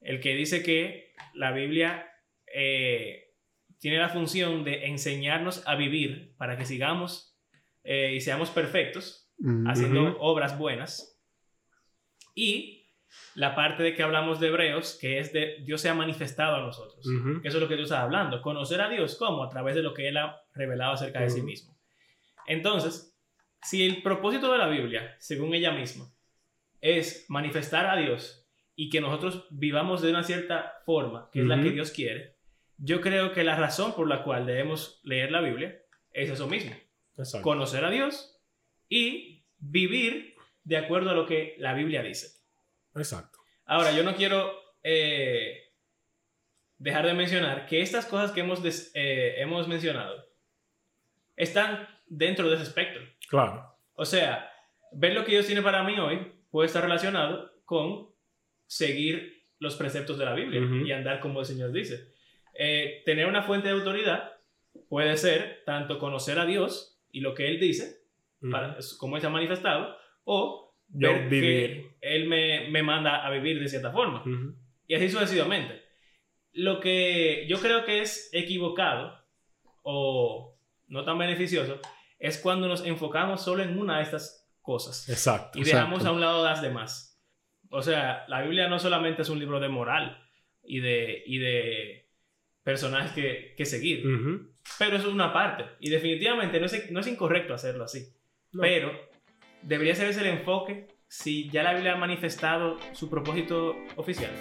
El que dice que la Biblia eh, tiene la función de enseñarnos a vivir para que sigamos eh, y seamos perfectos, haciendo obras buenas. Y la parte de que hablamos de Hebreos, que es de Dios se ha manifestado a nosotros. Eso es lo que Dios está hablando. Conocer a Dios, ¿cómo? A través de lo que Él ha revelado acerca de sí mismo. Entonces, si el propósito de la Biblia, según ella misma, es manifestar a Dios y que nosotros vivamos de una cierta forma, que es la que Dios quiere, yo creo que la razón por la cual debemos leer la Biblia es eso mismo. Conocer a Dios y vivir de acuerdo a lo que la Biblia dice. Exacto. Ahora, yo no quiero eh, dejar de mencionar que estas cosas que hemos, eh, hemos mencionado están dentro de ese espectro. Claro. O sea, ver lo que Dios tiene para mí hoy puede estar relacionado con seguir los preceptos de la Biblia y andar como el Señor dice. Eh, tener una fuente de autoridad puede ser tanto conocer a Dios y lo que Él dice, para, como Él se ha manifestado, o ver que Él me, me, manda a vivir de cierta forma. Y así sucesivamente. Lo que yo creo que es equivocado o no tan beneficioso es cuando nos enfocamos solo en una de estas cosas. Exacto. Y dejamos a un lado las demás. O sea, la Biblia no solamente es un libro de moral y de, y de personajes que, que seguir, pero eso es una parte. Y definitivamente no es, no es incorrecto hacerlo así. Pero debería ser ese el enfoque si ya la Biblia ha manifestado su propósito oficial.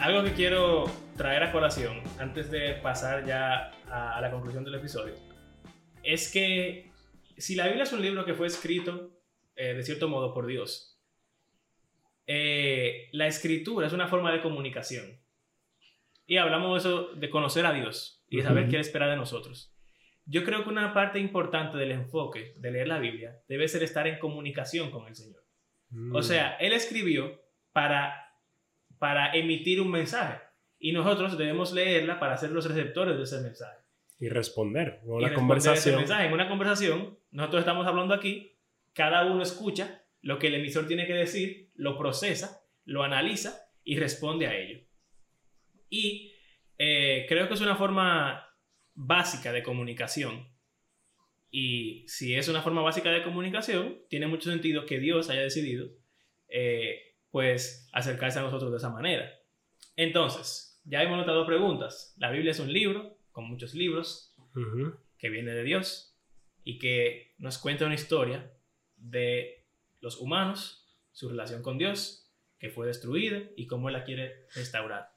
algo que quiero traer a colación antes de pasar ya a, la conclusión del episodio es que si la Biblia es un libro que fue escrito eh, de cierto modo por Dios, eh, la escritura es una forma de comunicación. Y hablamos de eso, de conocer a Dios y de saber qué espera de nosotros. Yo creo que una parte importante del enfoque de leer la Biblia debe ser estar en comunicación con el Señor. O mm. sea, Él escribió para para emitir un mensaje. y nosotros debemos leerla para ser los receptores de ese mensaje. Y responder. En una conversación. mensaje. En una conversación, nosotros estamos hablando aquí, cada uno escucha lo que el emisor tiene que decir, lo procesa, lo analiza y responde a ello. Y eh, creo que es una forma básica de comunicación. Y si es una forma básica de comunicación, tiene mucho sentido que Dios haya decidido, eh, pues, acercarse a nosotros de esa manera. Entonces, ya hemos notado preguntas. La Biblia es un libro, con muchos libros, que viene de Dios y que nos cuenta una historia de los humanos, su relación con Dios, que fue destruida y cómo la quiere restaurar.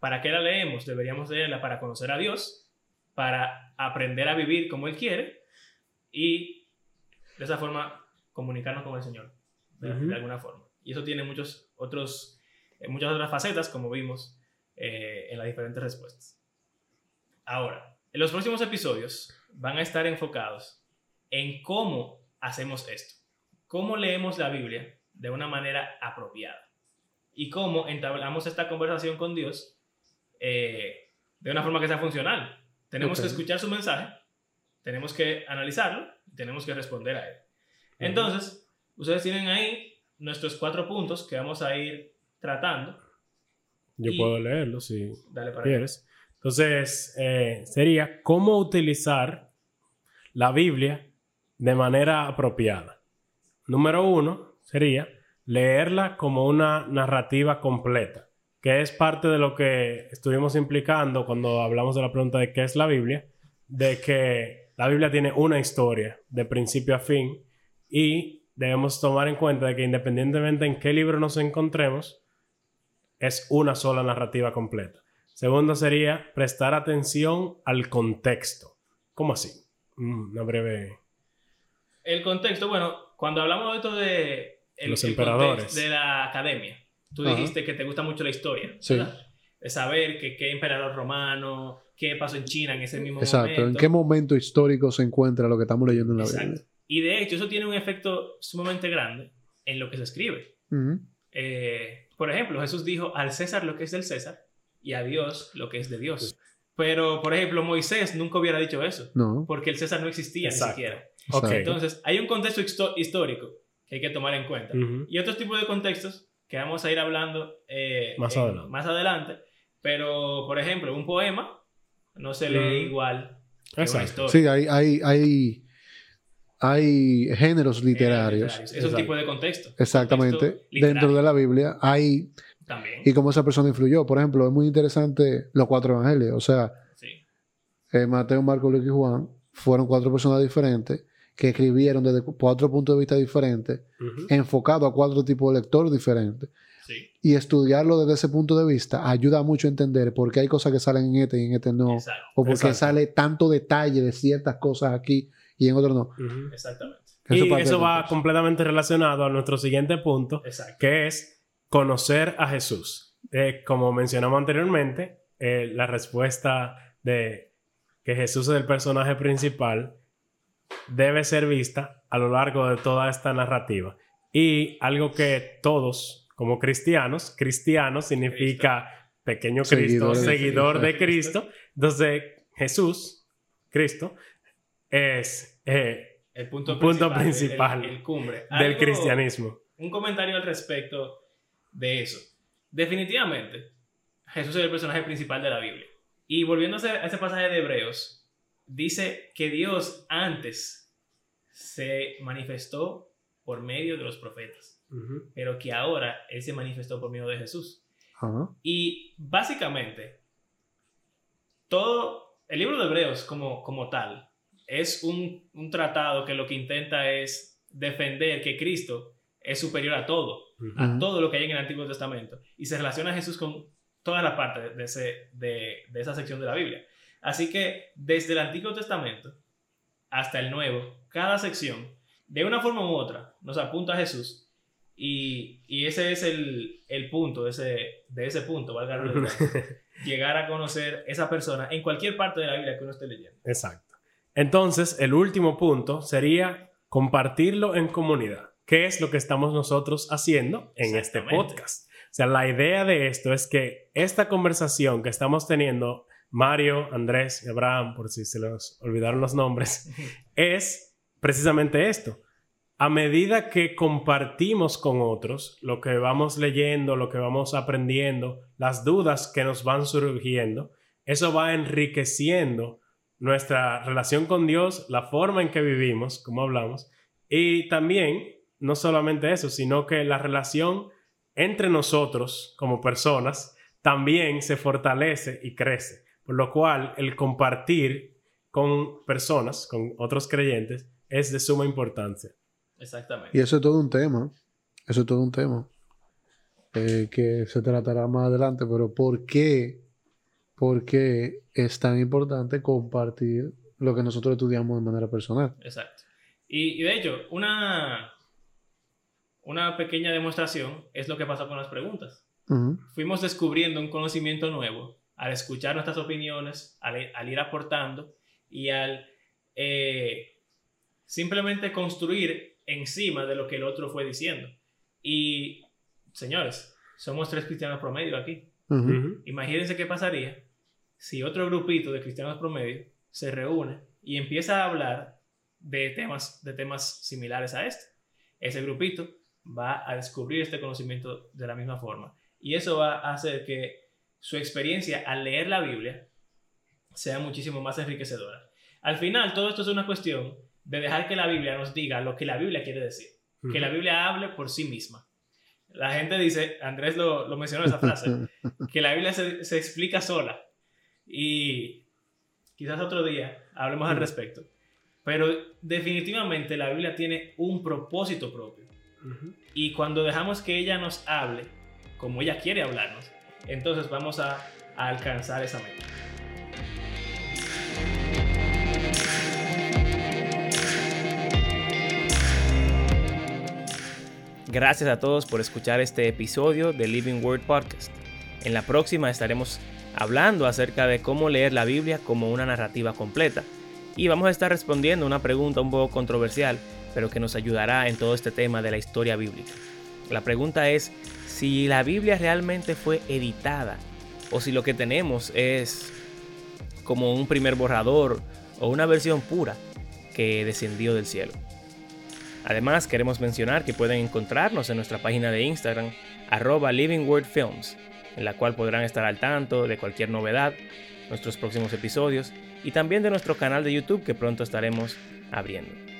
¿Para qué la leemos? Deberíamos leerla para conocer a Dios, para aprender a vivir como Él quiere y de esa forma comunicarnos con el Señor, de, alguna forma. Y eso tiene muchos otros, eh, muchas otras facetas, como vimos eh, en las diferentes respuestas. Ahora, en los próximos episodios van a estar enfocados en cómo hacemos esto, cómo leemos la Biblia de una manera apropiada y cómo entablamos esta conversación con Dios eh, de una forma que sea funcional. Tenemos que escuchar su mensaje, tenemos que analizarlo, tenemos que responder a él. Entonces, ustedes tienen ahí nuestros cuatro puntos que vamos a ir tratando. Yo puedo leerlo si quieres. Entonces, eh, sería cómo utilizar la Biblia de manera apropiada. Número uno sería leerla como una narrativa completa, que es parte de lo que estuvimos implicando cuando hablamos de la pregunta de qué es la Biblia, de que la Biblia tiene una historia de principio a fin y debemos tomar en cuenta de que independientemente en qué libro nos encontremos, es una sola narrativa completa. Segundo sería prestar atención al contexto. ¿Cómo así? Mm, una breve. El contexto, bueno, cuando hablamos de esto de los emperadores de la academia, tú dijiste que te gusta mucho la historia, sí. De saber que qué emperador romano, qué pasó en China en ese mismo momento. Exacto, en qué momento histórico se encuentra lo que estamos leyendo en la Exacto. Biblia. Y de hecho, eso tiene un efecto sumamente grande en lo que se escribe. Eh, por ejemplo, Jesús dijo al César lo que es del César y a Dios lo que es de Dios. Pero, por ejemplo, Moisés nunca hubiera dicho eso. No. Porque el César no existía ni siquiera. Okay. Entonces, hay un contexto histórico que hay que tomar en cuenta. Y otros tipos de contextos que vamos a ir hablando eh, más, adelante. más adelante. Pero, por ejemplo, un poema no se lee igual que una historia. Sí, hay, hay, hay, hay géneros literarios. Es un tipo de contexto. Exactamente. Dentro de la Biblia hay y cómo esa persona influyó. Por ejemplo, es muy interesante los cuatro evangelios. O sea, eh, Mateo, Marco, Luis y Juan fueron cuatro personas diferentes que escribieron desde cuatro puntos de vista diferentes, enfocado a cuatro tipos de lectores diferentes. Y estudiarlo desde ese punto de vista ayuda mucho a entender por qué hay cosas que salen en este y en este no. O por qué sale tanto detalle de ciertas cosas aquí y en otros no. Exactamente. y eso va completamente relacionado a nuestro siguiente punto, que es conocer a Jesús. Eh, como mencionamos anteriormente, eh, la respuesta de que Jesús es el personaje principal debe ser vista a lo largo de toda esta narrativa. Y algo que todos, como cristianos, cristiano significa pequeño Cristo, seguidor, de, Cristo. Entonces, Jesús, Cristo, es eh, el punto principal, el, cumbre. del cristianismo. Un comentario al respecto de eso. Definitivamente, Jesús es el personaje principal de la Biblia. Y volviendo a ese pasaje de Hebreos, dice que Dios antes se manifestó por medio de los profetas, pero que ahora Él se manifestó por medio de Jesús. Y básicamente, todo el libro de Hebreos como, como tal es un, un tratado que lo que intenta es defender que Cristo es superior a todo a todo lo que hay en el Antiguo Testamento y se relaciona a Jesús con toda la parte de, ese, de, de esa sección de la Biblia. Así que desde el Antiguo Testamento hasta el Nuevo, cada sección, de una forma u otra, nos apunta a Jesús y, y ese es el, el, punto, de ese, de ese punto, valga la llegar a conocer esa persona en cualquier parte de la Biblia que uno esté leyendo. Exacto. Entonces, el último punto sería compartirlo en comunidad. ¿Qué es lo que estamos nosotros haciendo en este podcast? O sea, la idea de esto es que esta conversación que estamos teniendo, Mario, Andrés y Abraham, por si se les olvidaron los nombres, es precisamente esto. A medida que compartimos con otros lo que vamos leyendo, lo que vamos aprendiendo, las dudas que nos van surgiendo, eso va enriqueciendo nuestra relación con Dios, la forma en que vivimos, como hablamos, y también, no solamente eso, sino que la relación entre nosotros como personas también se fortalece y crece. Por lo cual, el compartir con personas, con otros creyentes, es de suma importancia. Exactamente. Y eso es todo un tema. Eso es todo un tema. Eh, que se tratará más adelante, pero ¿por qué porque es tan importante compartir lo que nosotros estudiamos de manera personal. Exacto. Y, de hecho, una, una pequeña demostración es lo que pasó con las preguntas. Fuimos descubriendo un conocimiento nuevo al escuchar nuestras opiniones, al, ir aportando y al eh, simplemente construir encima de lo que el otro fue diciendo. Y, señores, somos tres cristianos promedio aquí. Imagínense qué pasaría si otro grupito de cristianos promedio se reúne y empieza a hablar de temas, de temas similares a este, ese grupito va a descubrir este conocimiento de la misma forma. Y eso va a hacer que su experiencia al leer la Biblia sea muchísimo más enriquecedora. Al final, todo esto es una cuestión de dejar que la Biblia nos diga lo que la Biblia quiere decir, que la Biblia hable por sí misma. La gente dice, Andrés lo, lo mencionó esa frase, que la Biblia se, se explica sola. Y quizás otro día hablemos al respecto. Pero definitivamente la Biblia tiene un propósito propio. Y cuando dejamos que ella nos hable, como ella quiere hablarnos, entonces vamos a, alcanzar esa meta. Gracias a todos por escuchar este episodio de Living Word Podcast. En la próxima estaremos hablando acerca de cómo leer la Biblia como una narrativa completa. Y vamos a estar respondiendo una pregunta un poco controversial, pero que nos ayudará en todo este tema de la historia bíblica. La pregunta es si la Biblia realmente fue editada o si lo que tenemos es como un primer borrador o una versión pura que descendió del cielo. Además, queremos mencionar que pueden encontrarnos en nuestra página de Instagram, arroba Living Films, en la cual podrán estar al tanto de cualquier novedad, nuestros próximos episodios y también de nuestro canal de YouTube que pronto estaremos abriendo.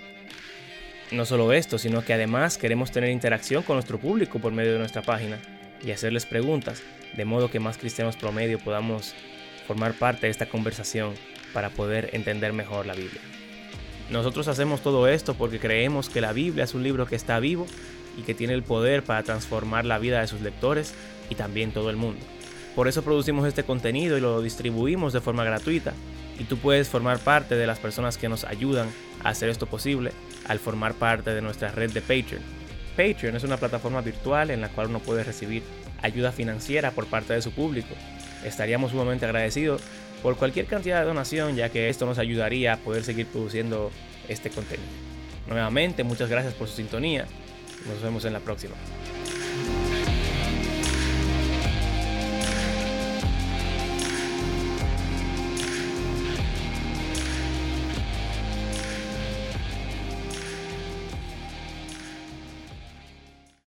No solo esto, sino que además queremos tener interacción con nuestro público por medio de nuestra página y hacerles preguntas, de modo que más cristianos promedio podamos formar parte de esta conversación para poder entender mejor la Biblia. Nosotros hacemos todo esto porque creemos que la Biblia es un libro que está vivo y que tiene el poder para transformar la vida de sus lectores y también todo el mundo. Por eso producimos este contenido y lo distribuimos de forma gratuita y tú puedes formar parte de las personas que nos ayudan a hacer esto posible al formar parte de nuestra red de Patreon. Patreon es una plataforma virtual en la cual uno puede recibir ayuda financiera por parte de su público. Estaríamos sumamente agradecidos por cualquier cantidad de donación ya que esto nos ayudaría a poder seguir produciendo este contenido. Nuevamente, muchas gracias por su sintonía. Nos vemos en la próxima.